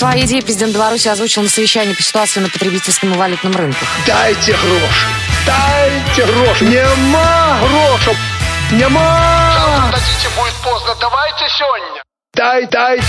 Свои идеи президент Беларуси озвучил на совещании по ситуации на потребительском и валютном рынках. Дайте гроши! Дайте гроши! Нема грошей! Нема! Дадите, будет поздно. Давайте сегодня. Дай, дай!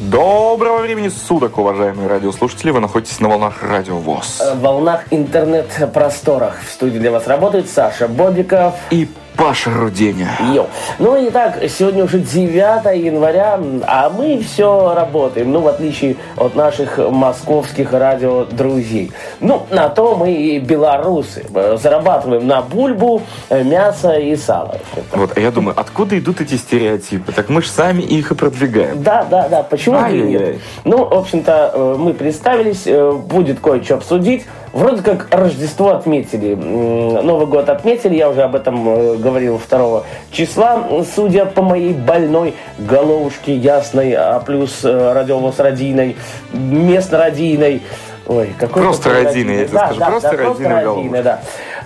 Доброго времени суток, уважаемые радиослушатели. Вы находитесь на волнах Радио ВОЗ. В волнах интернет-просторах. В студии для вас работает Саша Бобиков. И Паша Руденя. Йо. Ну и так, сегодня уже 9 января, а мы все работаем, ну, в отличие от наших московских радиодрузей. Ну, на то мы и белорусы. Зарабатываем на бульбу, мясо и сало. Вот, а я думаю, откуда идут эти стереотипы? Так мы же сами их и продвигаем. Да, да, да, почему бы и нет? Ну, в общем-то, э, мы представились, э, будет кое-что обсудить. Вроде как Рождество отметили, Новый год отметили, я уже об этом э, говорил 2 числа, судя по моей больной головушке ясной, а плюс э, радиовоз радийной, местно радийной. Ой, какой Просто радийной, я тебе Да, скажу, да, просто да, радийной, головушкой. да.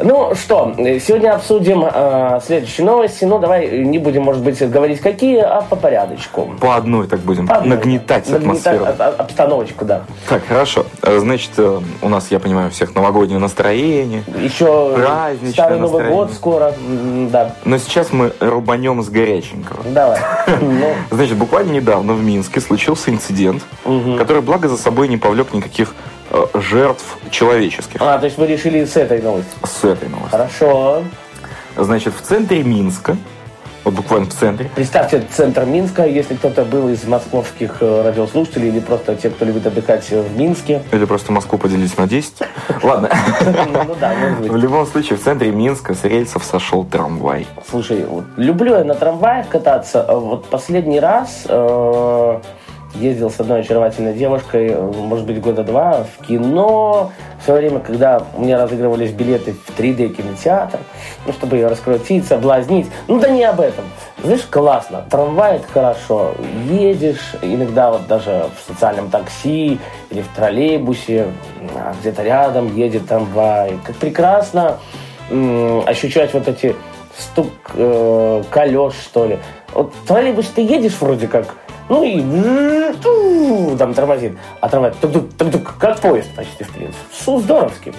Ну что, сегодня обсудим э, следующие новости. Ну, давай не будем, может быть, говорить какие, а по порядочку. По одной так будем По одной, нагнетать да. Нагнетать атмосферу. а- обстановочку, да. Так, хорошо. Э, Значит, э, у нас, я понимаю, у всех новогоднее настроение. Еще Праздничное Старый Новый настроение. год скоро. Да, Но сейчас мы рубанем с горяченького. давай. Ну, Значит, буквально недавно в Минске случился инцидент, который, благо, за собой не повлек никаких жертв человеческих. А, то есть вы решили с этой новости. С этой новостью. Хорошо. Значит, в центре Минска, вот буквально в центре, Представьте центр Минска, если кто-то был из московских э, радиослушателей или просто те, кто любит отдыхать э, в Минске. или просто Москву поделить на 10. Ладно. Ну ну да, может В любом случае, в центре Минска с рельсов сошел трамвай. Слушай, люблю я на трамваях кататься. Вот последний раз э, ездил с одной очаровательной девушкой, может быть, года два, в кино. В свое время, когда меня разыгрывались билеты в 3D кинотеатр, ну, чтобы ее раскрутить, соблазнить. Ну, да не об этом. Знаешь, классно. Трамвай – это хорошо. Едешь, иногда вот даже в социальном такси или в троллейбусе, а где-то рядом едет трамвай. Как прекрасно ощущать вот эти стук э, колес, что ли. Вот в троллейбусе ты едешь вроде как, ну и там тормозит, а трамвай тук-тук, тук-тук, как поезд почти, в принципе. Су, здоровски.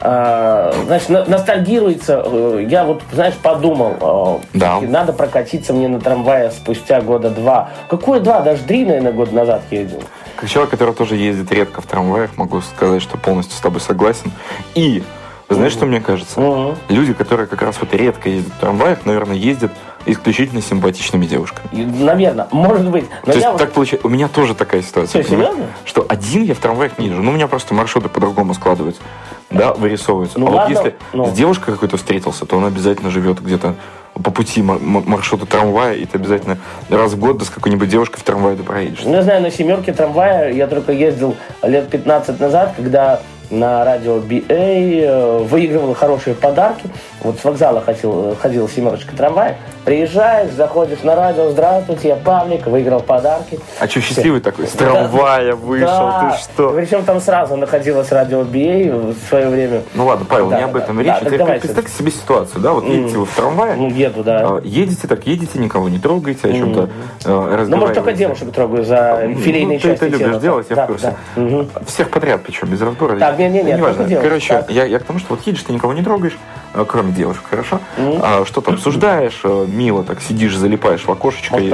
А, значит, на- ностальгируется. э, Я вот, знаешь, подумал, э, Да. надо прокатиться мне на трамвае спустя года два. Какое два? Даже три, наверное, года назад ездил. Как человек, который тоже ездит редко в трамваях, могу сказать, что полностью с тобой согласен. И, знаешь, что мне кажется? Мгм. Люди, которые как раз вот редко ездят в трамваях, наверное, ездят исключительно симпатичными девушками. Наверное, может быть. Но То я есть вот- так получается. У меня тоже такая ситуация. Что, серьезно? Что один я в трамваях не езжу. Ну, у меня просто маршруты по-другому складываются. Да, вырисовываются. Ну, а ладно, вот если ну. с девушкой какой-то встретился, то он обязательно живет где-то по пути маршрута трамвая, и ты обязательно раз в год да с какой-нибудь девушкой в трамвае да проедешь. Ну, я знаю, на семерке трамвая я только ездил лет 15 назад, когда на радио BA э, выигрывал хорошие подарки. Вот с вокзала ходил, э, ходил семерочка трамвая. Приезжаешь, заходишь на радио, здравствуйте, я Павлик, выиграл подарки. А что, счастливый такой? С трамвая вышел, Да. ты что? Причем там сразу находилось радио BA в свое время. Ну ладно, Павел, Да, не об этом да. речь. Да, Это так давай представьте себе ситуацию, да, вот едете вы в трамвае, Ну, еду, да. а, едете так, едете, никого не трогаете, о чем-то э, Ну, может, только девушек трогаю за филейные Ну, ты части это любишь тела. делать, я Да, в курсе. да. Всех подряд, причем, без разбора. Так, не-не-не, Ну, неважно. только девушек, Короче, так. я, я к тому, что вот едешь, ты никого не трогаешь, э, кроме девушек, хорошо? А, что-то обсуждаешь, э, мило так сидишь, залипаешь в окошечко и,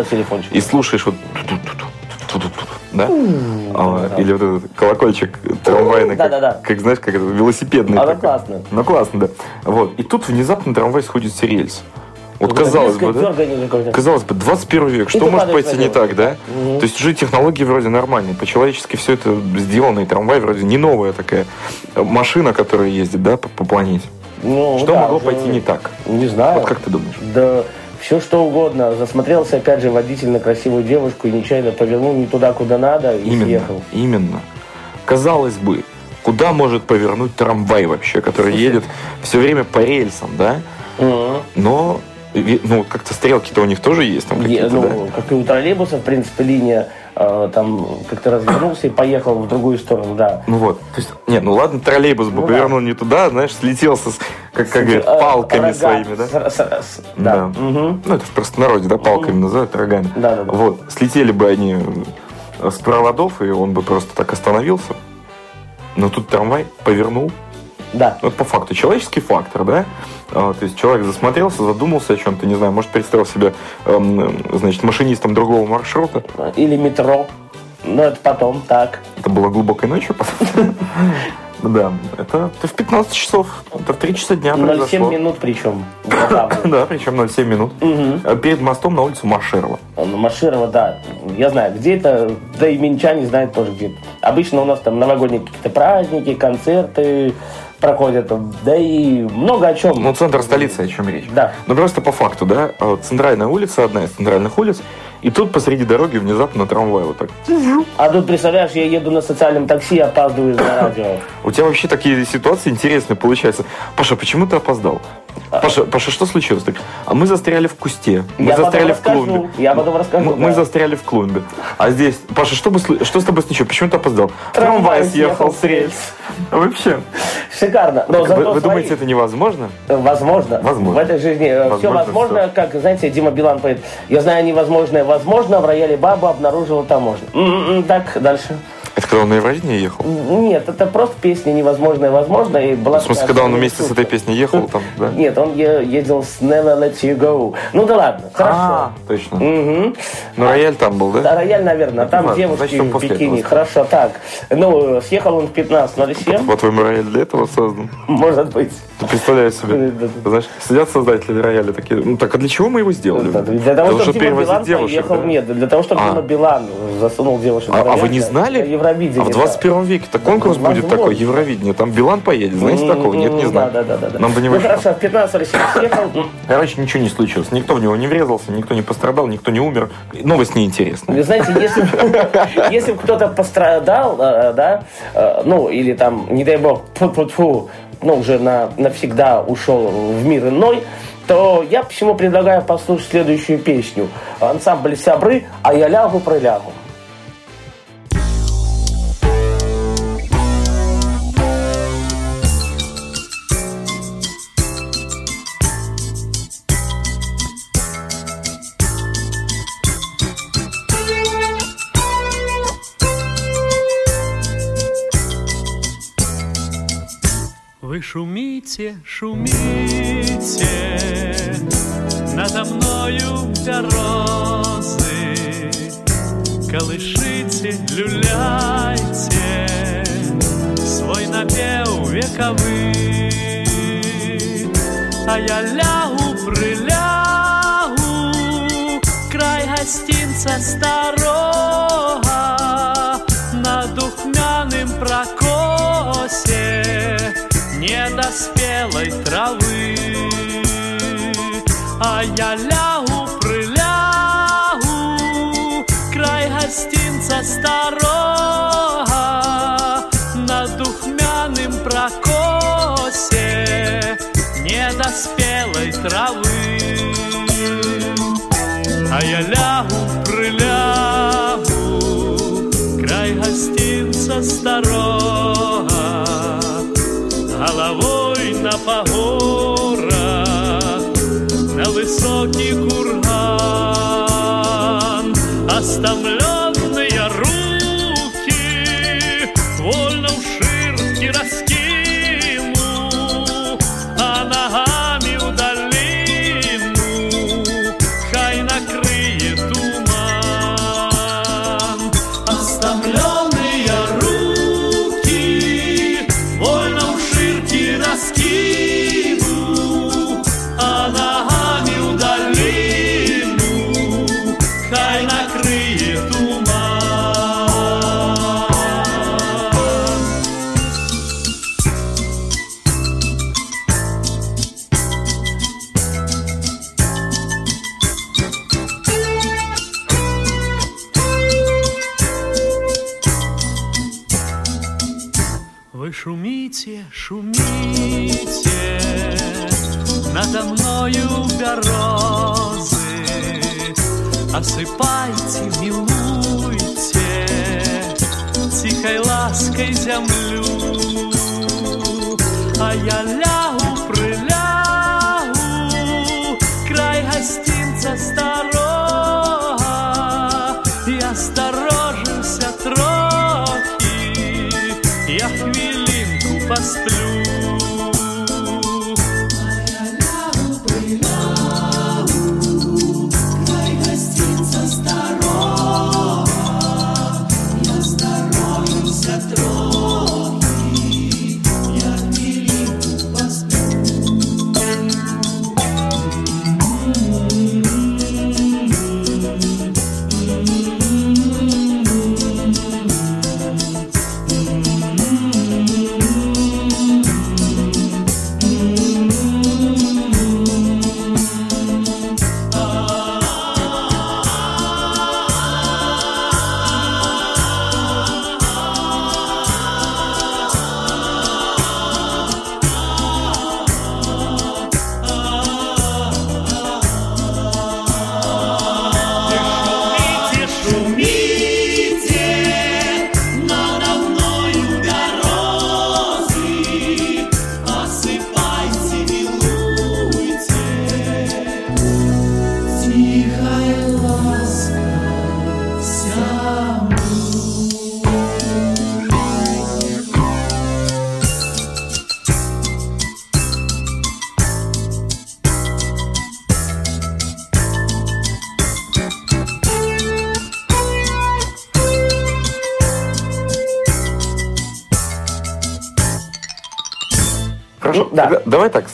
и слушаешь вот да? А, Или вот этот колокольчик трамвайный, как, как, знаешь, как это, велосипедный. А, ну, классно. Ну, классно, да. Вот. И тут внезапно трамвай сходит с рельс. Вот казалось бы, да? Казалось бы, 21 век, что может пойти не так, да? То есть уже технологии вроде нормальные, по-человечески все это сделано, и трамвай вроде не новая такая машина, которая ездит, да, по, по планете. Ну, Что да, могло уже пойти не так? Не знаю. Вот как ты думаешь? Да все что угодно. Засмотрелся опять же водитель на красивую девушку и нечаянно повернул не туда, куда надо и Именно, съехал. именно. Казалось бы, куда может повернуть трамвай вообще, который едет все время по рельсам, да? Но, ну, как-то стрелки-то у них тоже есть там какие-то, ну, да? как и у троллейбуса, в принципе, линия э, там как-то развернулся и поехал в другую сторону, да. Ну вот, то есть, нет, ну ладно, троллейбус бы Ну повернул не туда, знаешь, слетелся, с, как, как говорят, Э, палками рога своими, да? с- с- с- да. Да. Мгм. Ну, это в простонародье, да, палками называют, рогами. Да-да-да. Вот, слетели бы они с проводов, и он бы просто так остановился. Но тут трамвай повернул. Да. Вот по факту. Человеческий фактор, да? А, То есть человек засмотрелся, задумался о чем-то, не знаю, может, представил себя, эм, значит, машинистом другого маршрута. Или метро. Но это потом, так. Это было глубокой ночью. потом. Да, это, это в 15 часов, это в 3 часа дня 0,7 произошло. минут причем. Да, причем 0,7 минут. Э, Перед мостом на улицу Машерова. Ну, Маширова, да. Я знаю, где это, да и минчане знают тоже где. Обычно у нас там новогодние какие-то праздники, концерты проходят, да и много о чем. Ну, центр столицы, о чем речь. Да. Ну, просто по факту, да, центральная улица, одна из центральных улиц, и тут посреди дороги внезапно трамвай вот так. А тут, представляешь, я еду на социальном такси опаздываю на радио. У тебя вообще такие ситуации интересные получаются. Паша, почему ты опоздал? Паша, Паша, что случилось? Так, а мы застряли в кусте. Мы Я застряли в клумбе. я потом расскажу, Мы, мы да. застряли в клумбе. А здесь, Паша, что, бы, что с тобой случилось? Почему ты опоздал? Трамвай съехал с рельс. Вообще. Шикарно. Но Вы, зато вы свои- думаете, это невозможно? Возможно. Возможно. В этой жизни все Возможно возможно, как, знаете, Дима Билан поет. Я знаю невозможное возможно, в рояле баба обнаружила таможню. М-м-м, Так, дальше. Это когда он на Евровидение ехал? Нет, это просто песня невозможное возможно. И была В смысле, когда он вместе с этой песней ехал там, да? Нет, он ездил с Never Let You Go. Ну да ладно, хорошо. А, точно. Мгм. Но рояль там был, Да, да? рояль, наверное, а там ладно, девушки значит, в бикини. Хорошо, так. Ну, съехал он в 15.07, По-твоему, рояль для этого создан? может быть. Ты представляешь себе, знаешь, сидят создатели рояля такие, ну так а для чего мы его сделали? Для того, чтобы Дима Билан девушек, поехал, нет, для того, чтобы А. Дима Билан засунул девушек А, а вы не на- знали? Евровидение. А в да. 21 веке-то конкурс будет Возможно. такой, Евровидение, там Билан поедет, знаете такого? Нет, не знаю. Да, да, да, да. Нам до него Ну хорошо, в 15.07 съехал. ну, Короче, ничего не случилось. Никто в него не врезался, никто не пострадал, никто не умер. Новость неинтересная. Вы знаете, если, если кто-то пострадал, э, да, э, ну, или там, не дай бог, фу ну, уже на, навсегда ушел в мир иной, то я почему предлагаю послушать следующую песню. Ансамбль «Сябры», а я лягу шумите, шумите. Надо мною березы. Колышите, люляйте. Свой напев вековый А я лягу, прилягу. Край гостинца старого А я лягу, прилягу. Край гостинца старого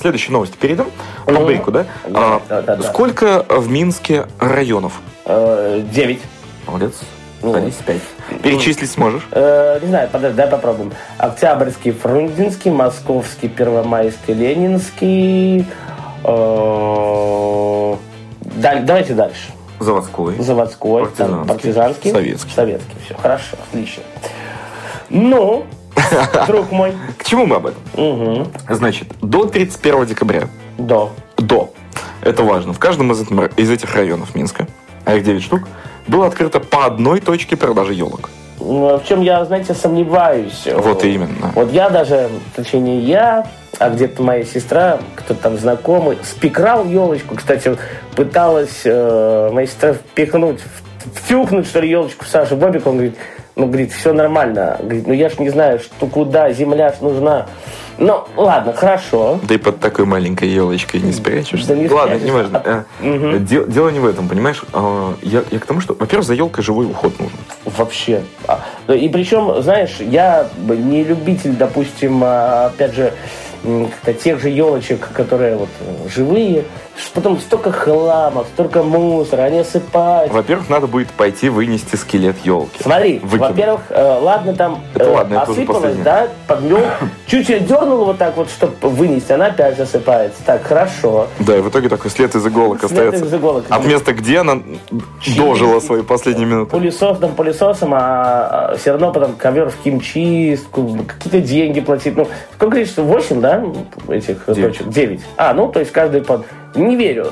следующей новости перейдем. По Мгм. брейку, да? А, Да, да, да. Сколько в Минске районов? Э, Девять. Молодец. Ну, Садись, пять. Перечислить сможешь? Э, не знаю, подожди, дай попробуем. Октябрьский, Фрунзенский, Московский, Первомайский, Ленинский. э, даль- давайте дальше. Заводской. Заводской, там, Партизанский. партизанский. Советский. Советский, все, хорошо, отлично. Ну, друг мой, К чему мы об этом? Мгм. Значит, до 31 декабря, до. до, это важно, в каждом из, из этих районов Минска, а их 9 штук, было открыто по одной точке продажи елок. Ну, В чем я, знаете, сомневаюсь. Вот именно. Вот я даже, точнее не я, а где-то моя сестра, кто-то там знакомый, спекрал елочку. Кстати, пыталась э, моя сестра впихнуть, втюхнуть, что ли, елочку в Сашу Бобик. Он говорит, ну, говорит, все нормально. Говорит, ну, я ж не знаю, что куда, земля ж нужна. Ну, ладно, хорошо. Да и под такой маленькой елочкой не спрячешься. Да не Ладно, спрячешься. не важно. Э, де- Дело не в этом, понимаешь? А, Я, я к тому, что, во-первых, за елкой живой уход нужен. Вообще. А, И причем, знаешь, я не любитель, допустим, а, опять же, тех же елочек, которые вот э, живые. Потом столько хлама, столько мусора, они осыпают. Во-первых, надо будет пойти вынести скелет елки. Смотри, во-первых, э, ладно, там Это э, ладно, это осыпалось, да, подмел, чуть-чуть дернул вот так вот, чтобы вынести, она опять засыпается. Так, хорошо. Да, и в итоге такой след из иголок След остается. из иголок. От места, где она дожила свои последние минуты. пылесосом, пылесосом, а все равно потом ковер в химчистку, какие-то деньги платить. Ну, сколько количество? 8, да, этих Девять. точек? 9. А, ну, то есть каждый под... Не верю.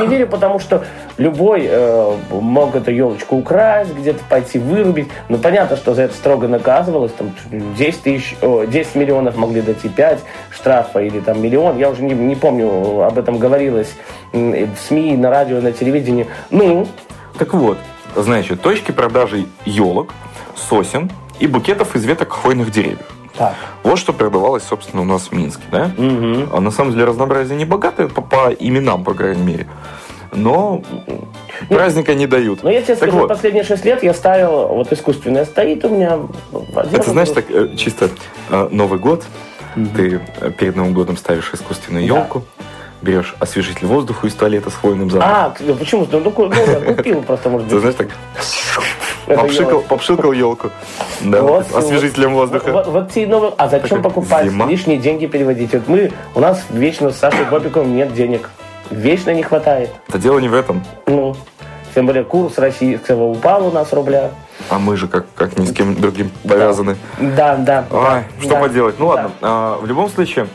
Не верю, потому что любой э, мог эту елочку украсть, где-то пойти вырубить. Ну, понятно, что за это строго наказывалось. Там 10 тысяч, о, 10 миллионов могли дать и 5 штрафа или там миллион. Я уже не, не помню, об этом говорилось в СМИ, на радио, на телевидении. Ну, Так вот, значит, точки продажи елок, сосен и букетов из веток хвойных деревьев. Так. Вот что продавалось, собственно, у нас в Минске, да? А на самом деле разнообразие не богатое по, по именам, по крайней мере. Но праздника не дают. Ну, я тебе Так скажу, вот, последние шесть лет я ставил, вот искусственное стоит у меня. это знаешь, так э, чисто э, Новый год, ты э, перед Новым годом ставишь искусственную Да. Берешь освежитель воздуха из туалета с хвойным запахом. А, к- почему? Ну, ну, ну, купил просто, может Ты быть. знаешь, так попшикал, попшикал елку. Да, Вот, освежителем вот, воздуха. Вот, вот те новые- А зачем Такая покупать? зима. Лишние деньги переводить. Вот мы, у нас вечно с Сашей Бобиком нет денег. Вечно не хватает. Это дело не в этом. Ну, тем более курс российского упал у нас рубля. А мы же как, как ни с кем другим повязаны. Да, да. Ай, да, что да. поделать? Ну Да. ладно, а, в любом случае,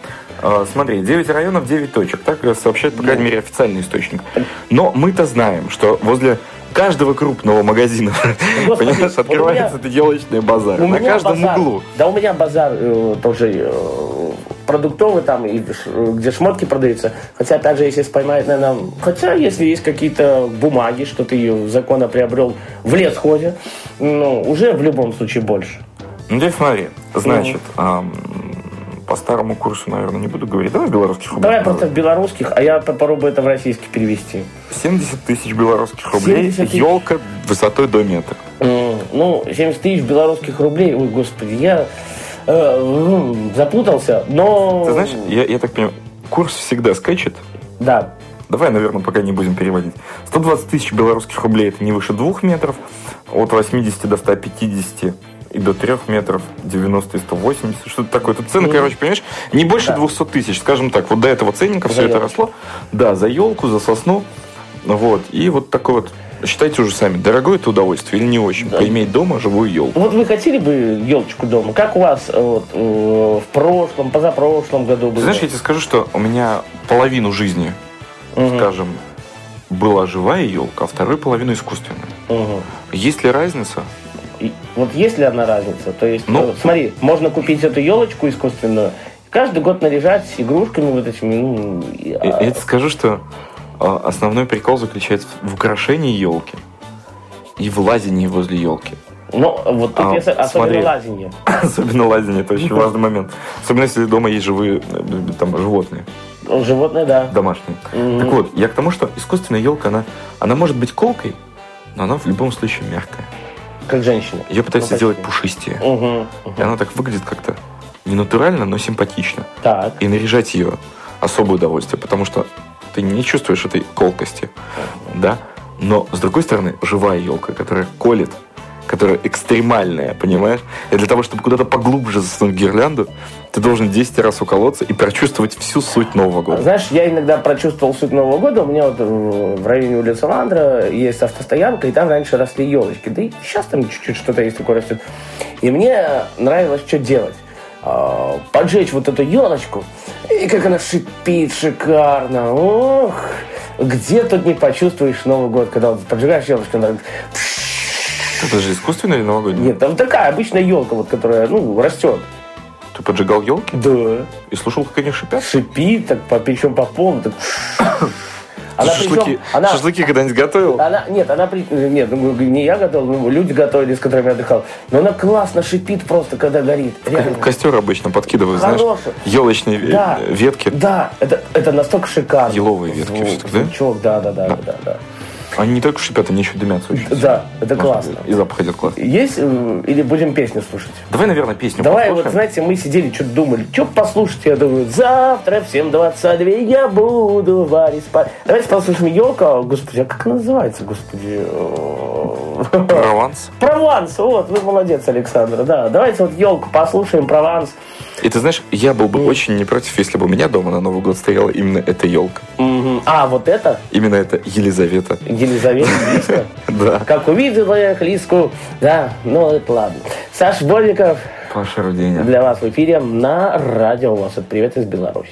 смотри, 9 районов, 9 точек. Так сообщает, по крайней мере, официальный источник. Но мы-то знаем, что возле каждого крупного магазина, Господи, понимаешь, открывается меня- елочный базар. На каждом базар. углу. Да, у меня базар э, тоже э, продуктовый там, и где шмотки продаются. Хотя, опять же, если поймают, наверное... Хотя, если есть какие-то бумаги, что ты ее законно приобрел в лесхозе, ну, уже в любом случае больше. Ну, теперь смотри, значит, ам, по старому курсу, наверное, не буду говорить. Давай в белорусских рублях. Давай просто в белорусских, а я попробую это в российский перевести. 70 тысяч белорусских рублей. 70 тысяч. Елка высотой до метра. Ну, 70 тысяч белорусских рублей. Ой, господи, я э, м, запутался, но... Ты знаешь, я, я так понимаю, курс всегда скачет. Да. Давай, наверное, пока не будем переводить. 120 тысяч белорусских рублей это не выше двух метров. От 80 до 150 и до 3 метров, 90 и 180, что-то такое. Тут цены, короче, понимаешь, не больше Да. 200 тысяч, скажем так. Вот до этого ценника За все это елку. росло. Да, за елку, за сосну. Вот. И вот такой вот, считайте уже сами, дорогое это удовольствие или не очень, поиметь дома живую елку. Вот вы хотели бы елочку дома? Как у вас э, вот, э, в прошлом, позапрошлом году было? Ты знаешь, я тебе скажу, что у меня половину жизни, Мгм. скажем, была живая елка, а вторую половину искусственная. Мгм. Есть ли разница? Вот есть ли она разница? То есть, Ну- э, смотри, можно купить эту елочку искусственную, каждый год наряжать игрушками вот этими, ну... Я, а- я тебе скажу, что а, основной прикол заключается в украшении елки и в лазении возле елки. Ну, вот тут А, если- особенно смотри. лазенье. Особенно лазение, это очень важный момент. Особенно если дома есть живые э, там, животные, Животное, да. домашние. Мгм. Так вот, я к тому, что искусственная елка, она, она может быть колкой, но она в любом случае мягкая. Как женщина. Ее пытаются Ну, сделать пушистее. Мгм. И она так выглядит как-то не натурально, но симпатично. Так. И наряжать ее особое удовольствие, потому что ты не чувствуешь этой колкости, да? Но, с другой стороны, живая елка, которая колет, которая экстремальная, понимаешь? И для того, чтобы куда-то поглубже засунуть гирлянду, ты должен 10 раз уколоться и прочувствовать всю суть Нового года. Знаешь, я иногда прочувствовал суть Нового года. У меня вот в районе улицы Ландра есть автостоянка, и там раньше росли елочки. Да и сейчас там чуть-чуть что-то есть такое растет. И мне нравилось что делать. А, Поджечь вот эту елочку, и как она шипит шикарно. Ох, где тут не почувствуешь Новый год, когда вот поджигаешь елочку, она Это же искусственная или новогодняя? Нет, там такая обычная елка, вот, которая, ну, растет. Ты поджигал елки Да. и слушал, как они шипят? Шипит, так, по, причем по полу, так... Она шашлыки, причем, она, шашлыки когда-нибудь готовил? она, нет, она, нет, ну, не я готовил, ну, люди готовили, с которыми я отдыхал. Но она классно шипит просто, когда горит. Реально. Костер обычно подкидывают, знаешь, Хороший. елочные ве- Да. ветки. Да, это, это настолько шикарно. Еловые ветки Звук, да? звучок, да, да, да, да, да, да. Они не только шипят, они еще дымятся очень. Да, это Можно классно. И запах идет классно. Есть э, или будем песню слушать? Давай, наверное, песню Давай, послушаем. вот, знаете, мы сидели, что-то думали, что послушать, я думаю, завтра в 7.22 я буду варить спать. Давайте послушаем елка, господи, а как она называется, господи? Прованс. Прованс, вот, вы молодец, Александр, да. Давайте вот елку послушаем, Прованс. И ты знаешь, я был бы очень не против, если бы у меня дома на Новый год стояла именно эта елка. Мгм. А, вот это, Именно это Елизавета. Елизавета. Да. Как увидела я их Лиску, да, ну это ладно. Саш Больников Паша Руденя. для вас в эфире на радио у вас. Привет из Беларуси.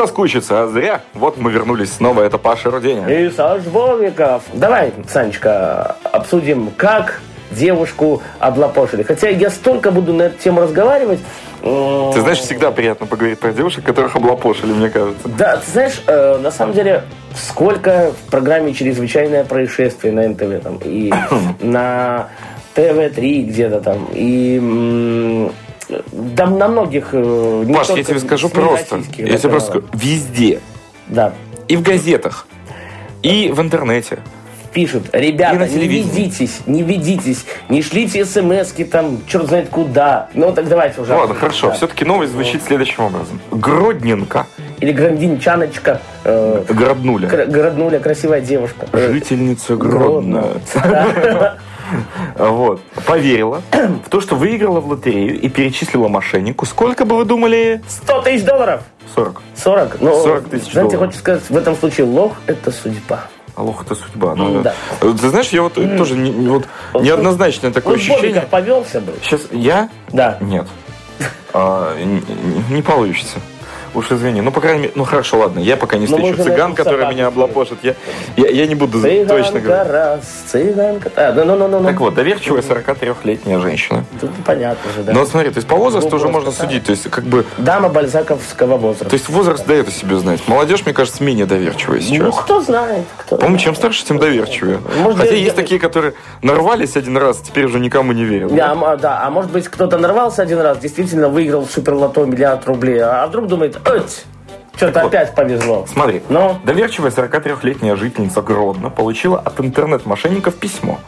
Соскучиться, а зря. Вот мы вернулись снова, это Паша Руденя. И Саш Бобиков. Давай, Санечка, обсудим, как девушку облапошили. Хотя я столько буду на эту тему разговаривать. Ты знаешь, всегда приятно поговорить про девушек, которых облапошили, мне кажется. Да, ты знаешь, э, на самом деле, сколько в программе «Чрезвычайное происшествие» на НТВ там, и на ТВ-3 где-то там, и да, на многих... э, не Паш, я тебе скажу просто. Я тебе просто скажу. Везде. Да. И в газетах. И в интернете. Пишут, ребята, не ведитесь, не ведитесь, не шлите смс там, черт знает куда. Ну, так давайте уже. Ладно, хорошо. Да. Все-таки новость звучит следующим образом. Гродненко. Или Грандинчаночка, э, Гроднуля. кра- Городнуля, красивая девушка. Э, Жительница Гродно. Вот. Поверила в то, что выиграла в лотерею и перечислила мошеннику. Сколько бы вы думали? 100 тысяч долларов. 40. 40. Ну, 40 тысяч Знаете, долларов. хочу сказать, в этом случае лох – это судьба. Аллах, это судьба. Ну, да. Ты знаешь, я вот тоже не- не- вот неоднозначное такое Бобиков ощущение. повелся бы. Сейчас я? Да. Нет. А, н- н- не получится. Уж извини. Ну, по крайней мере, ну хорошо, ладно. Я пока не Ну, встречу цыган, который меня облапошит. Я, я, я не буду точно Цыганка говорить. раз, цыганка... А, ну, ну, ну, ну. Так вот, доверчивая 43-летняя женщина. Тут понятно же, да. Но вот смотри, то есть по возрасту Ну, уже можно судить. То есть как бы... Дама бальзаковского возраста. То есть возраст дает о себе знать. Молодежь, мне кажется, менее доверчивая ну, сейчас. кто знает, кто По-моему, чем старше, тем доверчивее. Может, Хотя есть такие, которые нарвались один раз, теперь уже никому не верят. Да, а, да, а может быть, кто-то нарвался один раз, действительно выиграл в суперлото миллиард рублей, а вдруг думает, что-то вот. опять повезло. Смотри, Ну? доверчивая 43-летняя жительница Гродно получила от интернет-мошенников письмо,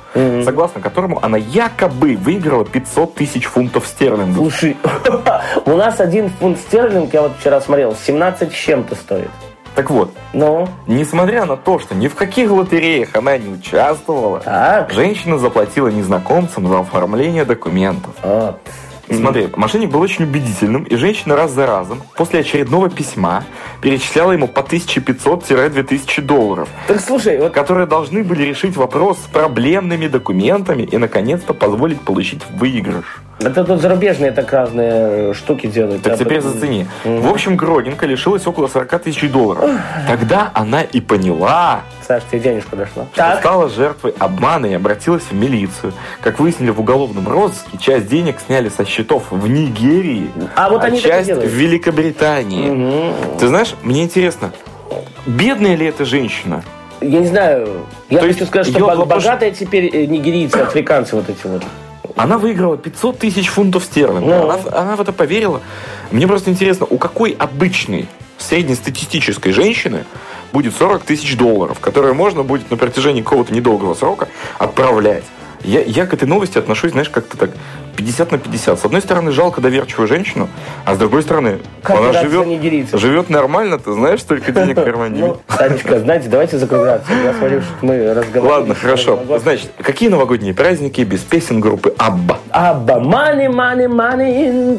согласно которому она якобы выиграла 500 тысяч фунтов стерлингов. Слушай, у нас один фунт стерлинг, я вот вчера смотрел, 17 с чем-то стоит. Так вот, Ну, несмотря на то, что ни в каких лотереях она не участвовала, так. женщина заплатила незнакомцам за оформление документов. Вот. Смотри, мошенник был очень убедительным, и женщина раз за разом после очередного письма перечисляла ему по 1500-2000 долларов, Так слушай, вот которые должны были решить вопрос с проблемными документами и, наконец-то, позволить получить выигрыш. Это тут зарубежные так разные э, штуки делают. Так теперь вот- зацени. В общем, Гродинка лишилась около 40 тысяч долларов. Тогда она и поняла, Саш, тебе денежка дошла. что Так, стала жертвой обмана и обратилась в милицию. Как выяснили в уголовном розыске, часть денег сняли со счетов в Нигерии, А вот они так и часть в Великобритании. Ты знаешь, мне интересно, бедная ли эта женщина? я не знаю, я То хочу сказать, что её бог- вопрос- богатые теперь э, нигерийцы, африканцы вот эти вот. Она выиграла 500 тысяч фунтов стерлингов. Ну. Она, в- она в это поверила. Мне просто интересно, у какой обычной среднестатистической женщины будет 40 тысяч долларов, которые можно будет на протяжении какого-то недолгого срока отправлять. Я, я к этой новости отношусь, знаешь, как-то так 50 на 50. С одной стороны, жалко доверчивую женщину, а с другой стороны, Как она живет, живет нормально, ты знаешь, столько денег в кармане. Ну, Санечка, знаете, давайте закругляться. Я смотрю, что мы разговариваем. Ладно, хорошо. Значит, какие новогодние праздники без песен группы Абба? Абба, money, money, money.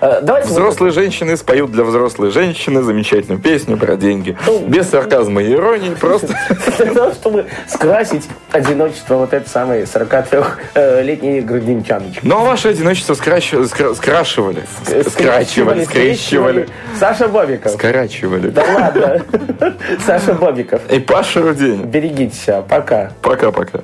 Э, Давайте... Взрослые женщины споют для взрослой женщины замечательную песню про деньги. Без сарказма и иронии, просто... Чтобы скрасить одиночество вот этой самой 43-летней грудинчаночки. Ну, а ваше одиночество скращ- скра- скрашивали. Ск- Скрачивали, скрещивали. Саша Бобиков. Скорачивали. Да ладно. Саша Бобиков. И Паша Рудень. Берегите себя. Пока. Пока-пока.